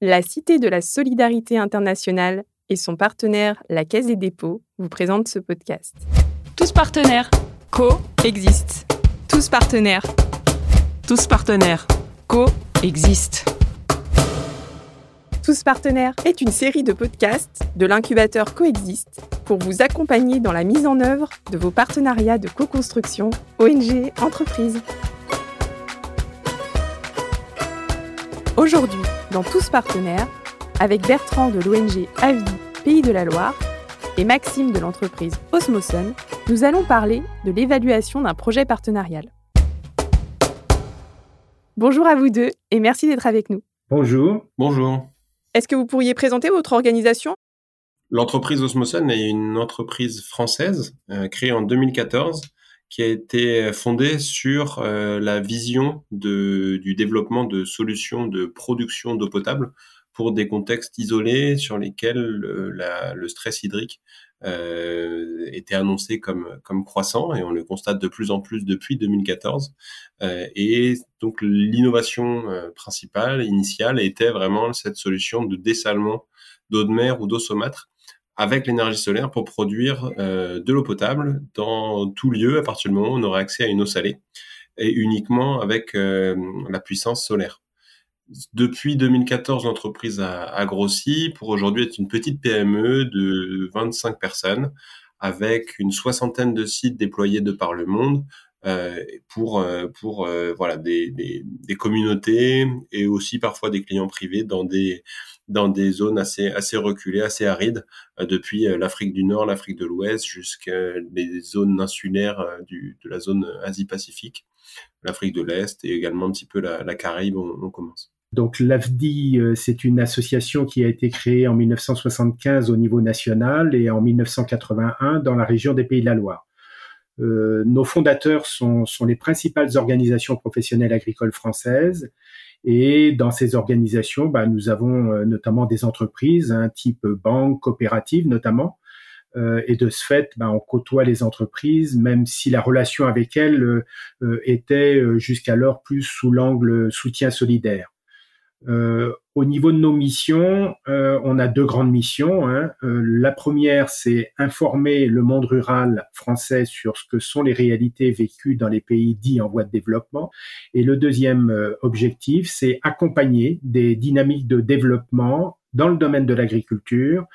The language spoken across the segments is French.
La Cité de la Solidarité internationale et son partenaire, la Caisse des dépôts, vous présentent ce podcast. Tous partenaires. Co-existent. Tous partenaires. Tous partenaires. Co-existent. Tous partenaires est une série de podcasts de l'incubateur Coexiste pour vous accompagner dans la mise en œuvre de vos partenariats de co-construction ONG entreprises. Aujourd'hui, dans Tous partenaires, avec Bertrand de l'ONG AVI Pays de la Loire et Maxime de l'entreprise Osmoson, nous allons parler de l'évaluation d'un projet partenarial. Bonjour à vous deux et merci d'être avec nous. Bonjour. Bonjour. Est-ce que vous pourriez présenter votre organisation? L'entreprise Osmoson est une entreprise française euh, créée en 2014 qui a été fondée sur euh, la vision de, du développement de solutions de production d'eau potable pour des contextes isolés sur lesquels le, la, le stress hydrique euh, était annoncé comme, comme croissant et on le constate de plus en plus depuis 2014. Euh, et donc l'innovation euh, principale, initiale, était vraiment cette solution de dessalement d'eau de mer ou d'eau saumâtre avec l'énergie solaire pour produire euh, de l'eau potable dans tout lieu à partir du moment où on aurait accès à une eau salée et uniquement avec euh, la puissance solaire. Depuis 2014, l'entreprise a, a, grossi pour aujourd'hui être une petite PME de 25 personnes avec une soixantaine de sites déployés de par le monde euh, pour euh, pour euh, voilà des, des, des, communautés et aussi parfois des clients privés dans des dans des zones assez assez reculées, assez arides, euh, depuis l'Afrique du Nord, l'Afrique de l'Ouest, jusqu'à les zones insulaires du, de la zone Asie-Pacifique, l'Afrique de l'Est et également un petit peu la, la Caraïbe. On, on commence. Donc l'AFDI, c'est une association qui a été créée en 1975 au niveau national et en 1981 dans la région des Pays de la Loire. Euh, nos fondateurs sont, sont, les principales organisations professionnelles agricoles françaises. Et dans ces organisations, bah, nous avons euh, notamment des entreprises, un hein, type banque, coopérative notamment. Euh, et de ce fait, bah, on côtoie les entreprises, même si la relation avec elles euh, était jusqu'alors plus sous l'angle soutien solidaire. Euh, au niveau de nos missions, euh, on a deux grandes missions. Hein. Euh, la première, c'est informer le monde rural français sur ce que sont les réalités vécues dans les pays dits en voie de développement. Et le deuxième euh, objectif, c'est accompagner des dynamiques de développement dans le domaine de l'agriculture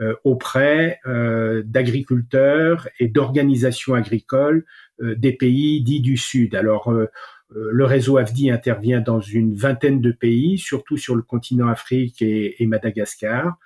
euh, auprès euh, d'agriculteurs et d'organisations agricoles des pays dits du Sud. Alors, euh, le réseau AFDI intervient dans une vingtaine de pays, surtout sur le continent Afrique et, et, Madagascar.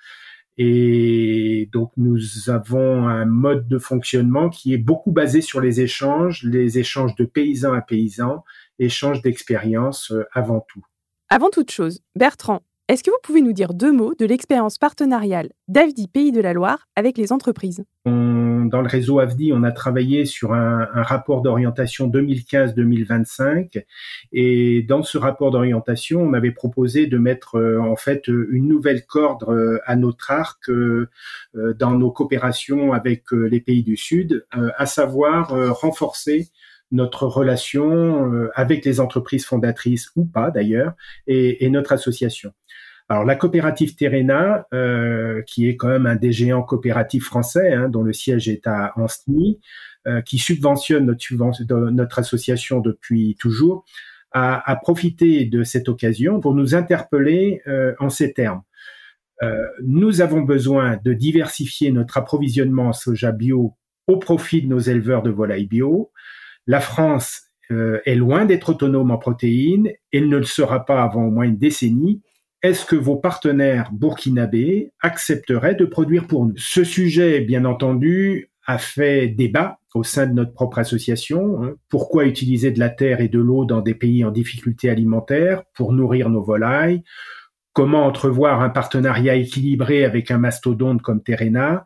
Et donc nous avons un mode de fonctionnement qui est beaucoup basé sur les échanges, les échanges de paysans à paysans, échanges d'expériences euh, avant tout. Avant toute chose, Bertrand, est-ce que vous pouvez nous dire deux mots de l'expérience partenariale d'AFDI Pays de la Loire avec les entreprises? On, Dans le réseau AFDI, on a travaillé sur un, rapport d'orientation 2015-2025 et dans ce rapport d'orientation, on avait proposé de mettre euh, en fait une nouvelle corde euh, à notre arc euh, dans nos coopérations avec les pays du Sud, à savoir renforcer notre relation euh, avec les entreprises fondatrices ou pas d'ailleurs, et, et, notre association. Alors la coopérative Terena, euh, qui est quand même un des géants coopératifs français, hein, dont le siège est à Ancenis, euh, qui subventionne notre, notre, association depuis toujours, a, a, profité de cette occasion pour nous interpeller euh, en ces termes. Euh, nous avons besoin de diversifier notre approvisionnement en soja bio au profit de nos éleveurs de volailles bio. La France euh, est loin d'être autonome en protéines, elle ne le sera pas avant au moins une décennie. Est-ce que vos partenaires burkinabés accepteraient de produire pour nous? Ce sujet, bien entendu, a fait débat au sein de notre propre association. Hein. Pourquoi utiliser de la terre et de l'eau dans des pays en difficulté alimentaire pour nourrir nos volailles? Comment entrevoir un partenariat équilibré avec un mastodonte comme Terena?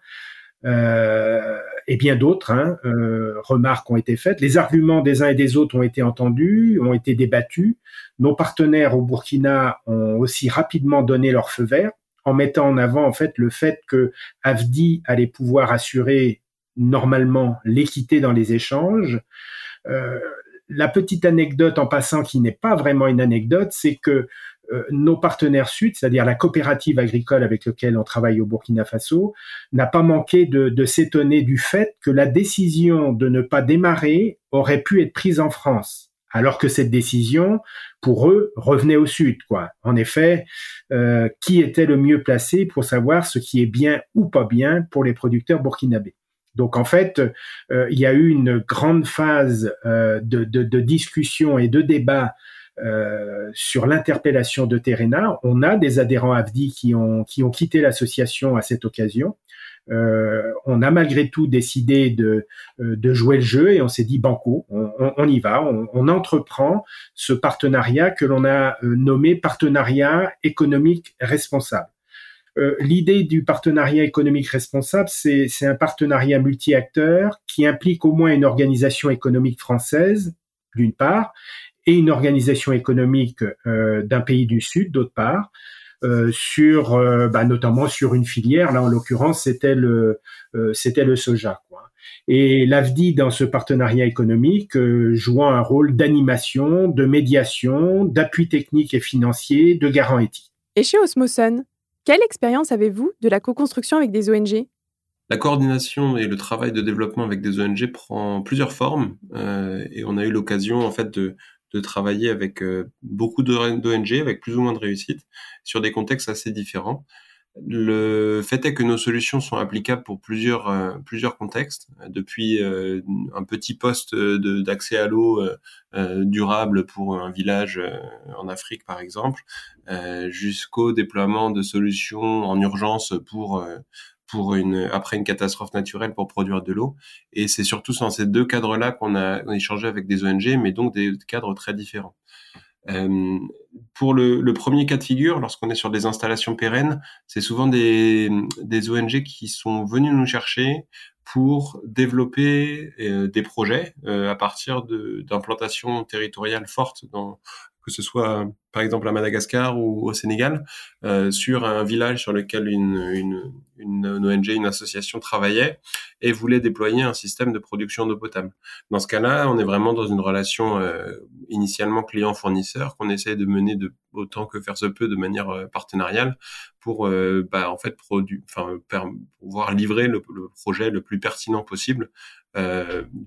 Euh, et bien d'autres hein, euh, remarques ont été faites. Les arguments des uns et des autres ont été entendus, ont été débattus. Nos partenaires au Burkina ont aussi rapidement donné leur feu vert en mettant en avant en fait le fait que Avdi allait pouvoir assurer normalement l'équité dans les échanges. Euh, la petite anecdote en passant qui n'est pas vraiment une anecdote, c'est que nos partenaires sud, c'est-à-dire la coopérative agricole avec laquelle on travaille au Burkina Faso, n'a pas manqué de, de s'étonner du fait que la décision de ne pas démarrer aurait pu être prise en France, alors que cette décision, pour eux, revenait au sud. Quoi. En effet, euh, qui était le mieux placé pour savoir ce qui est bien ou pas bien pour les producteurs burkinabés donc en fait, euh, il y a eu une grande phase euh, de, de, de, discussion et de débat euh, sur l'interpellation de Terena. On a des adhérents AFDI qui ont, qui ont quitté l'association à cette occasion. Euh, on a malgré tout décidé de, euh, de jouer le jeu et on s'est dit banco, on, on, y va, on, on, entreprend ce partenariat que l'on a euh, nommé partenariat économique responsable. L'idée du partenariat économique responsable, c'est un partenariat multi-acteurs qui implique au moins une organisation économique française, d'une part, et une organisation économique euh, d'un pays du Sud, d'autre part, euh, sur euh, bah, notamment sur une filière. Là, en l'occurrence, c'était le euh, c'était le soja. Quoi. Et l'AFDI, dans ce partenariat économique, euh, jouant un rôle d'animation, de médiation, d'appui technique et financier, de garant éthique. Et chez Osmoson, quelle expérience avez-vous de la co-construction avec des ONG la coordination et le travail de développement avec des ONG prend plusieurs formes euh, et on a eu l'occasion en fait de, de travailler avec euh, beaucoup d'ONG, avec plus ou moins de réussite, sur des contextes assez différents. Le fait est que nos solutions sont applicables pour plusieurs euh, plusieurs contextes, depuis euh, un petit poste d'accès à l'eau durable pour un village en Afrique par exemple, jusqu'au déploiement de solutions en urgence pour pour une après une catastrophe naturelle pour produire de l'eau. Et c'est surtout dans ces deux cadres-là qu'on a, échangé avec des ONG, mais donc des cadres très différents. Euh, pour le, premier cas de figure, lorsqu'on est sur des installations pérennes, c'est souvent des, ONG qui sont venus nous chercher pour développer euh, des projets euh, à partir d'implantations territoriales fortes dans que ce soit par exemple à Madagascar ou au Sénégal, euh, sur un village sur lequel une, une, une, ONG, une association travaillait et voulait déployer un système de production d'eau potable. Dans ce cas-là, on est vraiment dans une relation euh, initialement client-fournisseur qu'on essaie de mener de autant que faire se peut de manière euh, partenariale pour bah, en fait pouvoir livrer le, projet le plus pertinent possible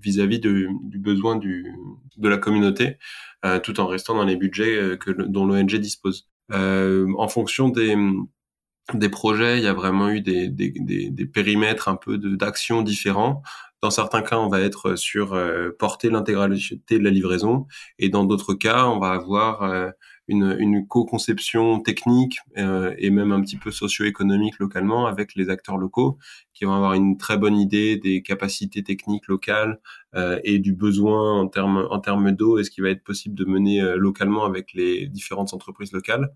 vis-à-vis -vis du besoin de la communauté, euh, tout en restant dans les budgets euh, dont l'ONG dispose. en fonction des, projets, il y a vraiment eu des, périmètres un peu d'action différents. Dans certains cas, on va être sur porter l'intégralité de la livraison, et dans d'autres cas, on va avoir une, une co-conception technique euh, et même un petit peu socio-économique localement avec les acteurs locaux qui vont avoir une très bonne idée des capacités techniques locales euh, et du besoin en termes en termes d'eau et ce qui va être possible de mener euh, localement avec les différentes entreprises locales.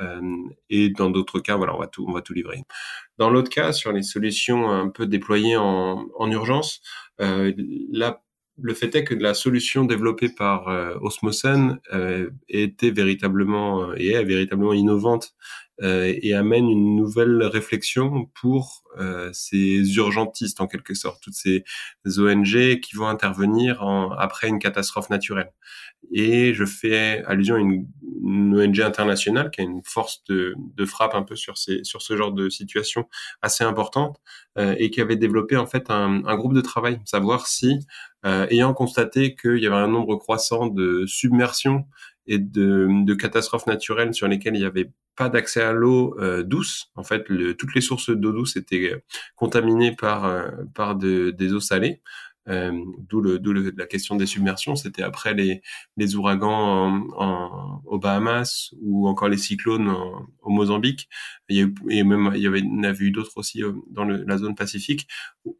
Euh, et dans d'autres cas, voilà, on va tout, on va tout livrer. Dans l'autre cas, sur les solutions un peu déployées en, en urgence, euh, là, le fait est que la solution développée par euh, Osmosen euh, était véritablement euh, et est véritablement innovante et amène une nouvelle réflexion pour euh, ces urgentistes en quelque sorte, toutes ces ONG qui vont intervenir en, après une catastrophe naturelle. Et je fais allusion à une, ONG internationale qui a une force de, frappe un peu sur, ces, sur ce genre de situation assez importante euh, et qui avait développé en fait un, groupe de travail, savoir si, euh, ayant constaté qu'il y avait un nombre croissant de submersions et de, de, catastrophes naturelles sur lesquelles il n'y avait pas d'accès à l'eau euh, douce. En fait, le, toutes les sources d'eau douce étaient euh, contaminées par, euh, par de, des eaux salées. Euh, d'où le, le, la question des submersions. C'était après les, les ouragans en, en, aux Bahamas ou encore les cyclones en, au Mozambique. Il y a eu, et même il y avait, il y en avait eu d'autres aussi dans le, la zone Pacifique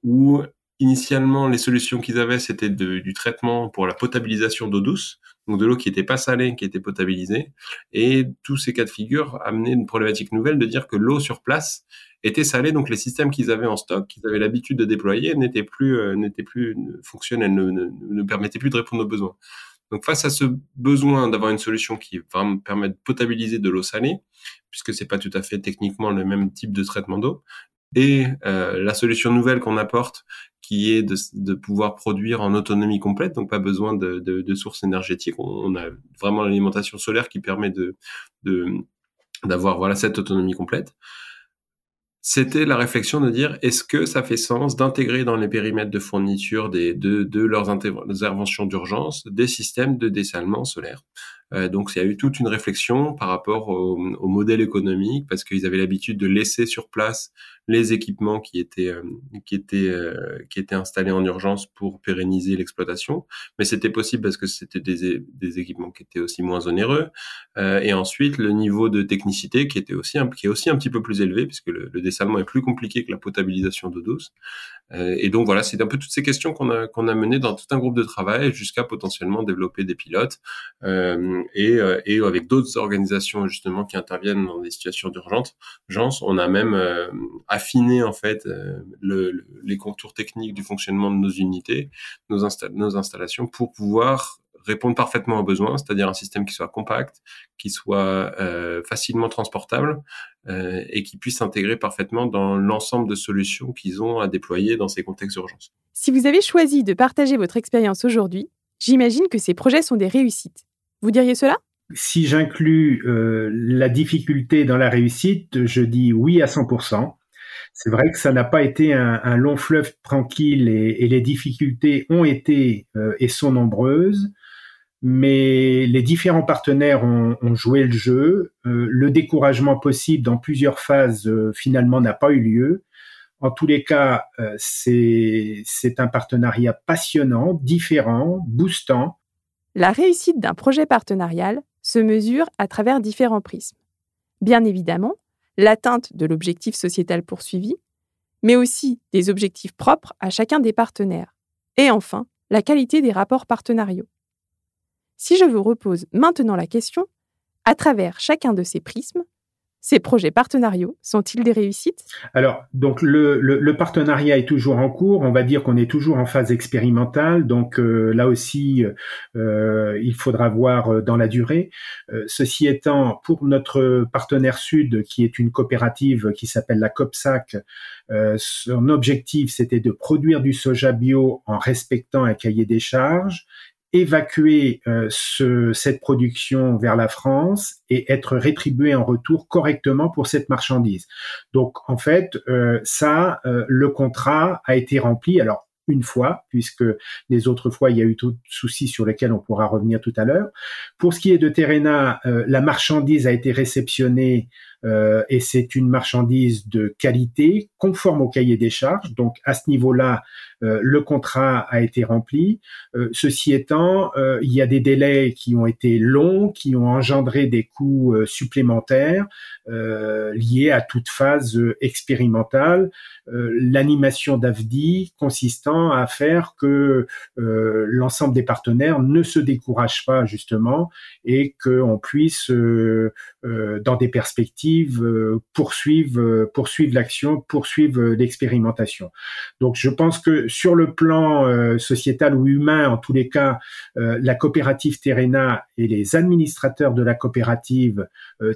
où initialement les solutions qu'ils avaient c'était du traitement pour la potabilisation d'eau douce donc de l'eau qui n'était pas salée, qui était potabilisée. Et tous ces cas de figure amenaient une problématique nouvelle de dire que l'eau sur place était salée, donc les systèmes qu'ils avaient en stock, qu'ils avaient l'habitude de déployer, n'étaient plus, euh, plus fonctionnels, ne, permettaient plus de répondre aux besoins. Donc face à ce besoin d'avoir une solution qui vraiment permet de potabiliser de l'eau salée, puisque c'est pas tout à fait techniquement le même type de traitement d'eau, et euh, la solution nouvelle qu'on apporte, qui est de, de, pouvoir produire en autonomie complète, donc pas besoin de, de, de sources énergétiques. On, a vraiment l'alimentation solaire qui permet de, de, d'avoir voilà cette autonomie complète c'était la réflexion de dire est-ce que ça fait sens d'intégrer dans les périmètres de fourniture des, de, de leurs interventions d'urgence des systèmes de dessalement solaire? Euh, donc il y a eu toute une réflexion par rapport au, au modèle économique parce qu'ils avaient l'habitude de laisser sur place les équipements qui étaient euh, qui étaient euh, qui étaient installés en urgence pour pérenniser l'exploitation, mais c'était possible parce que c'était des, des équipements qui étaient aussi moins onéreux. Euh, et ensuite le niveau de technicité qui était aussi qui est aussi un petit peu plus élevé puisque le, le dessalement est plus compliqué que la potabilisation d'eau douce. et donc voilà, c'est un peu toutes ces questions qu'on a qu'on a menées dans tout un groupe de travail jusqu'à potentiellement développer des pilotes et et avec d'autres organisations justement qui interviennent dans des situations d'urgence. On a même affiner en fait euh, le, les contours techniques du fonctionnement de nos unités, nos, nos installations, pour pouvoir répondre parfaitement aux besoins, c'est-à-dire un système qui soit compact, qui soit euh, facilement transportable euh, et qui puisse s'intégrer parfaitement dans l'ensemble de solutions qu'ils ont à déployer dans ces contextes d'urgence. Si vous avez choisi de partager votre expérience aujourd'hui, j'imagine que ces projets sont des réussites. Vous diriez cela? Si j'inclus euh, la difficulté dans la réussite, je dis oui à 100%. C'est vrai que ça n'a pas été un, long fleuve tranquille et, les difficultés ont été euh, et sont nombreuses, mais les différents partenaires ont, joué le jeu. Euh, le découragement possible dans plusieurs phases euh, finalement n'a pas eu lieu. En tous les cas, c'est un partenariat passionnant, différent, boostant. La réussite d'un projet partenarial se mesure à travers différents prismes. Bien évidemment, l'atteinte de l'objectif sociétal poursuivi, mais aussi des objectifs propres à chacun des partenaires, et enfin la qualité des rapports partenariaux. Si je vous repose maintenant la question, à travers chacun de ces prismes, ces projets partenariaux sont-ils des réussites? Alors, donc le, le, partenariat est toujours en cours. On va dire qu'on est toujours en phase expérimentale. Donc euh, là aussi, euh, il faudra voir euh, dans la durée. ceci étant, pour notre partenaire sud, qui est une coopérative qui s'appelle la COPSAC, son objectif c'était de produire du soja bio en respectant un cahier des charges évacuer euh, ce, cette production vers la France et être rétribué en retour correctement pour cette marchandise. Donc en fait, euh, ça, euh, le contrat a été rempli. Alors une fois, puisque les autres fois, il y a eu tout soucis sur lesquels on pourra revenir tout à l'heure. Pour ce qui est de Terena, la marchandise a été réceptionnée euh, et c'est une marchandise de qualité conforme au cahier des charges. Donc à ce niveau-là, euh, le contrat a été rempli. Euh, ceci étant, il y a des délais qui ont été longs, qui ont engendré des coûts supplémentaires liés à toute phase expérimentale. L'animation d'AFDI consistant à faire que l'ensemble des partenaires ne se découragent pas justement et qu'on puisse, dans des perspectives euh, poursuivre, euh, poursuivre l'action, poursuivre euh, l'expérimentation. Donc je pense que sur le plan sociétal ou humain, en tous les cas, la coopérative Terena et les administrateurs de la coopérative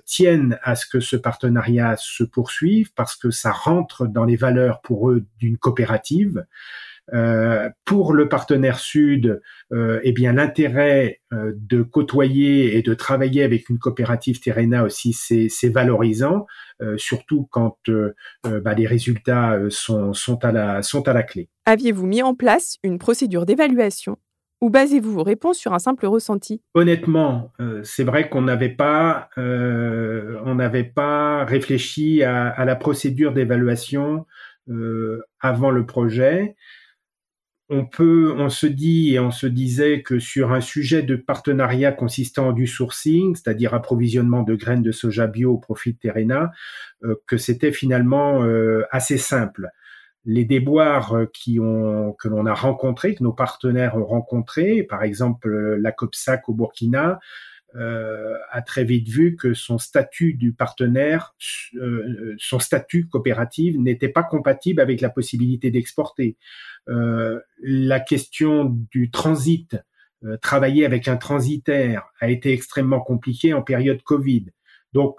tiennent à ce que ce partenariat se poursuive parce que ça rentre dans les valeurs pour eux d'une coopérative. Euh, pour le partenaire sud, euh, eh bien l'intérêt euh, de côtoyer et de travailler avec une coopérative Terena aussi, c'est valorisant, surtout quand bah, les résultats sont, sont, à la, sont à la clé. Aviez-vous mis en place une procédure d'évaluation ou basez-vous vos réponses sur un simple ressenti? Honnêtement, c'est vrai qu'on n'avait pas, pas réfléchi à, la procédure d'évaluation avant le projet on peut, on se dit et on se disait que sur un sujet de partenariat consistant du sourcing, c'est-à-dire approvisionnement de graines de soja bio au profit de Terena, euh, que c'était finalement euh, assez simple. Les déboires euh, que l'on a rencontrés, que nos partenaires ont rencontrés, par exemple la COPSAC au Burkina, euh, a très vite vu que son statut du partenaire, euh, son statut coopératif n'était pas compatible avec la possibilité d'exporter. Euh, la question du transit, travailler avec un transitaire, a été extrêmement compliqué en période Covid. Donc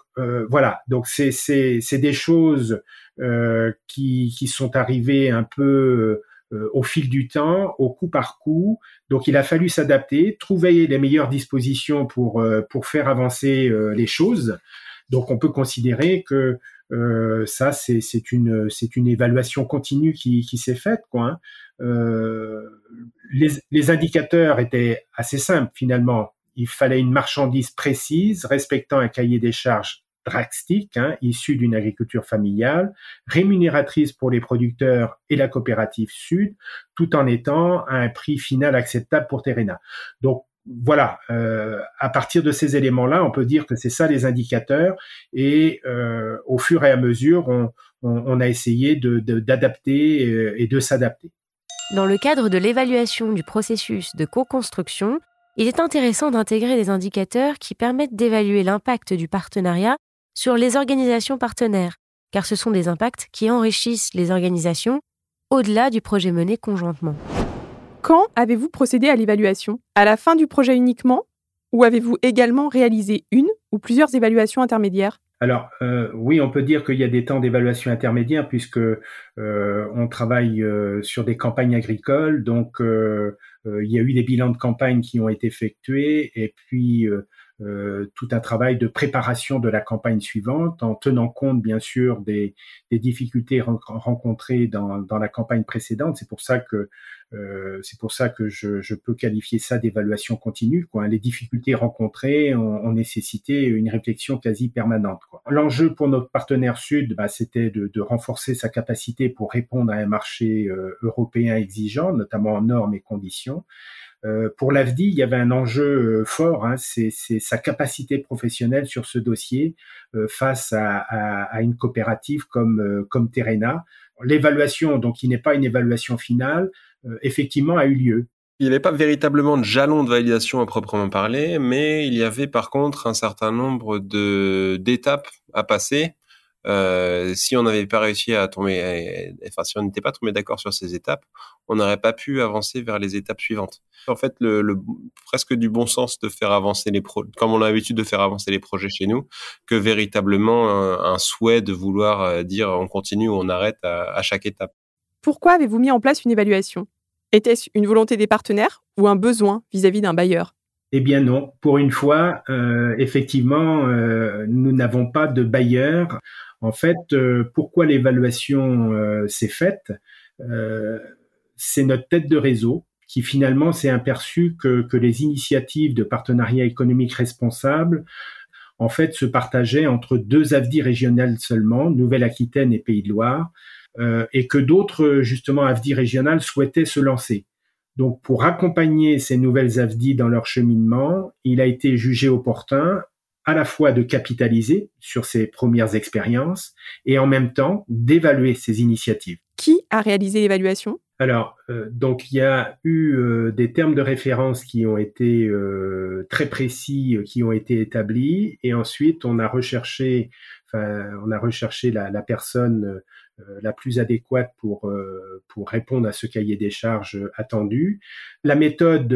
voilà, donc c'est c'est des choses qui qui sont arrivées un peu euh, au fil du temps, au coup par coup. Donc il a fallu s'adapter, trouver les meilleures dispositions pour, euh, pour faire avancer euh, les choses. Donc on peut considérer que euh, ça, c'est une, une évaluation continue qui, qui s'est faite. Quoi, hein. euh, les, les indicateurs étaient assez simples finalement. Il fallait une marchandise précise, respectant un cahier des charges drastique, hein, issu d'une agriculture familiale, rémunératrice pour les producteurs et la coopérative Sud, tout en étant à un prix final acceptable pour Terena. Donc voilà, euh, à partir de ces éléments-là, on peut dire que c'est ça les indicateurs, et euh, au fur et à mesure, on, a essayé d'adapter euh, et de s'adapter. Dans le cadre de l'évaluation du processus de co-construction, il est intéressant d'intégrer des indicateurs qui permettent d'évaluer l'impact du partenariat sur les organisations partenaires, car ce sont des impacts qui enrichissent les organisations au-delà du projet mené conjointement. Quand avez-vous procédé à l'évaluation? À la fin du projet uniquement? Ou avez-vous également réalisé une ou plusieurs évaluations intermédiaires? Alors euh, oui, on peut dire qu'il y a des temps d'évaluation intermédiaire puisque euh, on travaille euh, sur des campagnes agricoles, donc il y a eu des bilans de campagne qui ont été effectués et puis euh, tout un travail de préparation de la campagne suivante en tenant compte bien sûr des, des difficultés rencontrées dans, dans, la campagne précédente. C'est pour ça que euh, c'est pour ça que je, je peux qualifier ça d'évaluation continue. Quoi. Les difficultés rencontrées ont, ont, nécessité une réflexion quasi permanente. L'enjeu pour notre partenaire sud, bah, c'était de, de, renforcer sa capacité pour répondre à un marché euh, européen exigeant, notamment en normes et conditions. Euh, pour l'AFDI, il y avait un enjeu euh, fort, hein, c'est sa capacité professionnelle sur ce dossier euh, face à, une coopérative comme, comme Terena. L'évaluation, donc qui n'est pas une évaluation finale, effectivement a eu lieu. Il n'y avait pas véritablement de jalon de validation à proprement parler, mais il y avait par contre un certain nombre d'étapes à passer euh, si on n'avait pas réussi à tomber, enfin si on n'était pas tombé d'accord sur ces étapes, on n'aurait pas pu avancer vers les étapes suivantes. En fait, le, le presque du bon sens de faire avancer les projets, comme on a l'habitude de faire avancer les projets chez nous, que véritablement un, souhait de vouloir euh, dire on continue ou on arrête à, à chaque étape. Pourquoi avez-vous mis en place une évaluation? Était-ce une volonté des partenaires ou un besoin vis-à-vis d'un bailleur? Eh bien non, pour une fois, euh, effectivement, euh, nous n'avons pas de bailleur. En fait, euh, pourquoi l'évaluation euh, s'est faite euh, C'est notre tête de réseau qui finalement s'est aperçu que, que, les initiatives de partenariat économique responsable en fait se partageaient entre deux AFDI régionales seulement, Nouvelle-Aquitaine et Pays de Loire, et que d'autres justement AFDI régionales souhaitaient se lancer. Donc, pour accompagner ces nouvelles AFDI dans leur cheminement, il a été jugé opportun à la fois de capitaliser sur ces premières expériences et en même temps d'évaluer ces initiatives. Qui a réalisé l'évaluation? Alors, euh, donc il y a eu euh, des termes de référence qui ont été euh, très précis, qui ont été établis, et ensuite on a recherché, enfin, on a recherché la, la personne la plus adéquate pour pour répondre à ce cahier des charges attendu. La méthode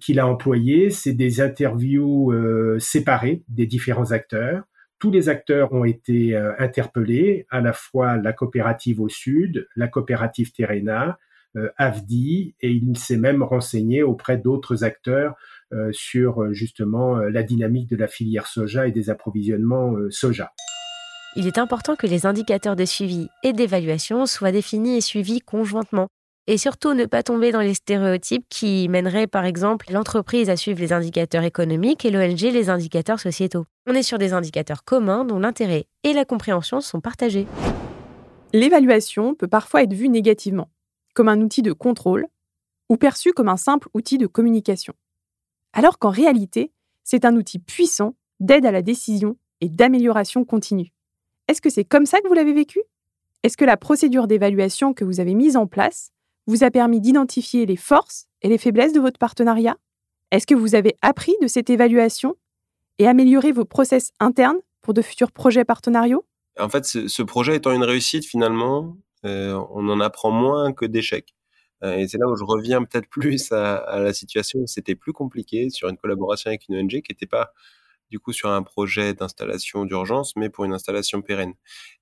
qu'il a employée, c'est des interviews séparées des différents acteurs. Tous les acteurs ont été euh, interpellés, à la fois la coopérative au sud, la coopérative Terena, euh, AFDI, et il s'est même renseigné auprès d'autres acteurs euh, sur justement la dynamique de la filière soja et des approvisionnements soja. Il est important que les indicateurs de suivi et d'évaluation soient définis et suivis conjointement et surtout ne pas tomber dans les stéréotypes qui mèneraient par exemple l'entreprise à suivre les indicateurs économiques et l'ONG les indicateurs sociétaux. On est sur des indicateurs communs dont l'intérêt et la compréhension sont partagés. L'évaluation peut parfois être vue négativement, comme un outil de contrôle, ou perçue comme un simple outil de communication. Alors qu'en réalité, c'est un outil puissant d'aide à la décision et d'amélioration continue. Est-ce que c'est comme ça que vous l'avez vécu? Est-ce que la procédure d'évaluation que vous avez mise en place vous a permis d'identifier les forces et les faiblesses de votre partenariat? Est-ce que vous avez appris de cette évaluation et amélioré vos process internes pour de futurs projets partenariaux? En fait, ce, projet étant une réussite, finalement, euh, on en apprend moins que d'échecs. Euh, et c'est là où je reviens peut-être plus à, la situation où c'était plus compliqué sur une collaboration avec une ONG qui n'était pas du coup sur un projet d'installation d'urgence, mais pour une installation pérenne.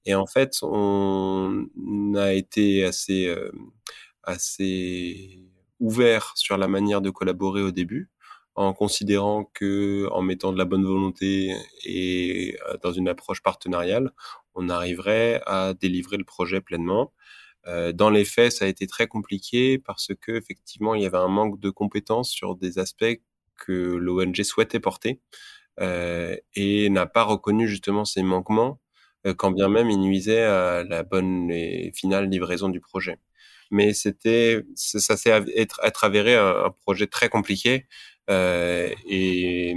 Et en fait, on a été assez euh, assez ouvert sur la manière de collaborer au début, en considérant que en mettant de la bonne volonté et euh, dans une approche partenariale, on arriverait à délivrer le projet pleinement. Euh, dans les faits, ça a été très compliqué parce que effectivement, il y avait un manque de compétences sur des aspects que l'ONG souhaitait porter euh, et n'a pas reconnu justement ces manquements, euh, quand bien même il nuisait à la bonne et finale livraison du projet. Mais c'était, ça s'est être, être avéré un, projet très compliqué euh, et,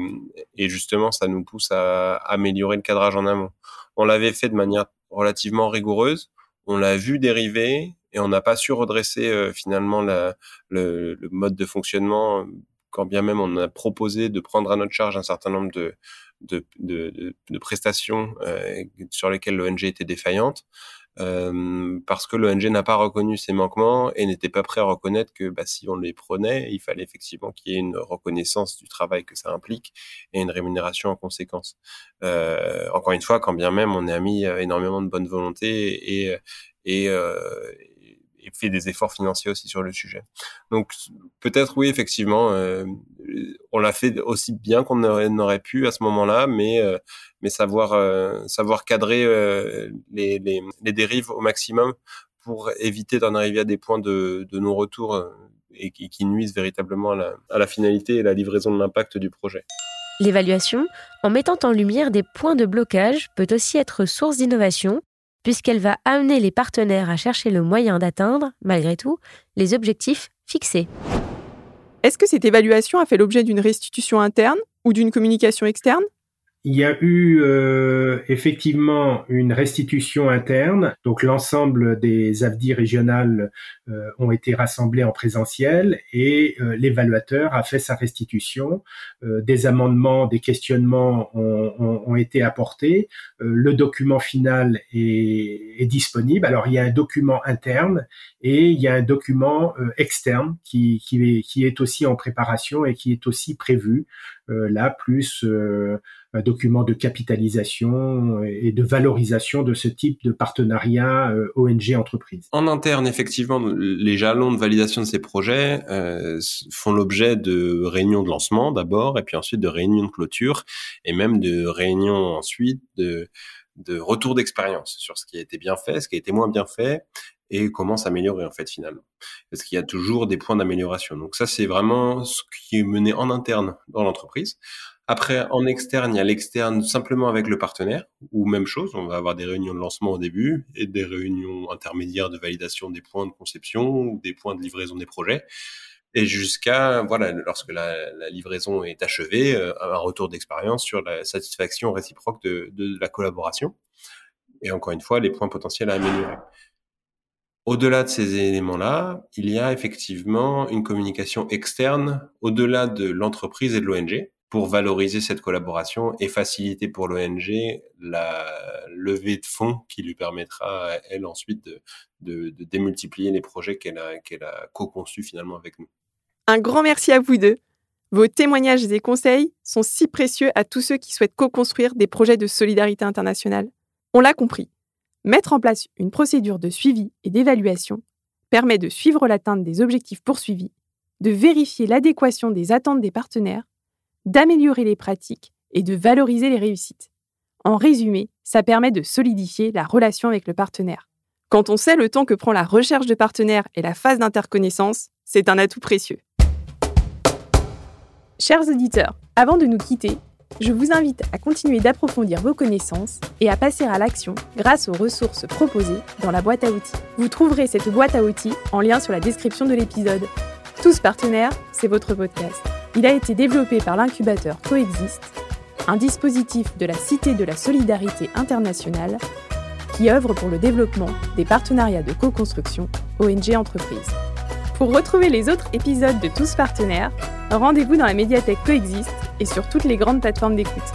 justement, ça nous pousse à améliorer le cadrage en amont. On l'avait fait de manière relativement rigoureuse on l'a vu dériver et on n'a pas su redresser euh, finalement le, mode de fonctionnement, quand bien même on a proposé de prendre à notre charge un certain nombre de prestations euh, sur lesquelles l'ONG était défaillante. Euh, parce que l'ONG n'a pas reconnu ses manquements et n'était pas prêt à reconnaître que bah, si on les prenait, il fallait effectivement qu'il y ait une reconnaissance du travail que ça implique et une rémunération en conséquence. Euh, encore une fois, quand bien même on a mis euh, énormément de bonne volonté et, et, euh, et fait des efforts financiers aussi sur le sujet. Donc peut-être oui, effectivement, euh, on l'a fait aussi bien qu'on n'aurait pu à ce moment-là, mais euh, mais savoir euh, savoir cadrer les, les, dérives au maximum pour éviter d'en arriver à des points de, non-retour et qui, qui, nuisent véritablement à la, à la finalité et la livraison de l'impact du projet. L'évaluation, en mettant en lumière des points de blocage, peut aussi être source d'innovation puisqu'elle va amener les partenaires à chercher le moyen d'atteindre, malgré tout, les objectifs fixés. Est-ce que cette évaluation a fait l'objet d'une restitution interne ou d'une communication externe? Il y a eu euh, effectivement une restitution interne. Donc l'ensemble des AFDI régionales euh, ont été rassemblés en présentiel et euh, l'évaluateur a fait sa restitution. des amendements, des questionnements ont, ont, été apportés. le document final est, est, disponible. Alors il y a un document interne et il y a un document externe qui, qui, est, qui est aussi en préparation et qui est aussi prévu là, plus un document de capitalisation et de valorisation de ce type de partenariat euh, ONG-entreprise. En interne, effectivement, les jalons de validation de ces projets euh, font l'objet de réunions de lancement d'abord, et puis ensuite de réunions de clôture, et même de réunions ensuite de, de retour d'expérience sur ce qui a été bien fait, ce qui a été moins bien fait, et comment s'améliorer en fait finalement. Parce qu'il y a toujours des points d'amélioration. Donc ça, c'est vraiment ce qui est mené en interne dans l'entreprise. Après, en externe, il y a l'externe simplement avec le partenaire, ou même chose, on va avoir des réunions de lancement au début et des réunions intermédiaires de validation des points de conception ou des points de livraison des projets. Et jusqu'à, voilà, lorsque la, livraison est achevée, euh, un retour d'expérience sur la satisfaction réciproque de, de la collaboration. Et encore une fois, les points potentiels à améliorer. Au-delà de ces éléments-là, il y a effectivement une communication externe au-delà de l'entreprise et de l'ONG pour valoriser cette collaboration et faciliter pour l'ONG la levée de fonds qui lui permettra, elle, ensuite, de, démultiplier les projets qu'elle a, qu'elle a co-conçus finalement avec nous. Un grand merci à vous deux. Vos témoignages et conseils sont si précieux à tous ceux qui souhaitent co-construire des projets de solidarité internationale. On l'a compris, mettre en place une procédure de suivi et d'évaluation permet de suivre l'atteinte des objectifs poursuivis, de vérifier l'adéquation des attentes des partenaires d'améliorer les pratiques et de valoriser les réussites. En résumé, ça permet de solidifier la relation avec le partenaire. Quand on sait le temps que prend la recherche de partenaires et la phase d'interconnaissance, c'est un atout précieux. Chers auditeurs, avant de nous quitter, je vous invite à continuer d'approfondir vos connaissances et à passer à l'action grâce aux ressources proposées dans la boîte à outils. Vous trouverez cette boîte à outils en lien sur la description de l'épisode. Tous partenaires, c'est votre podcast. Il a été développé par l'incubateur Coexiste, un dispositif de la Cité de la Solidarité internationale qui œuvre pour le développement des partenariats de co-construction ONG Entreprises. Pour retrouver les autres épisodes de Tous Partenaires, rendez-vous dans la médiathèque Coexiste et sur toutes les grandes plateformes d'écoute.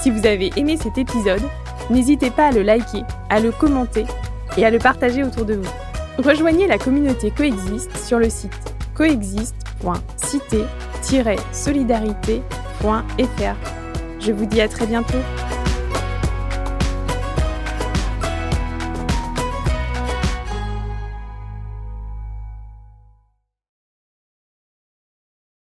Si vous avez aimé cet épisode, n'hésitez pas à le liker, à le commenter et à le partager autour de vous. Rejoignez la communauté Coexiste sur le site coexiste.cité solidarité.fr. Je vous dis à très bientôt.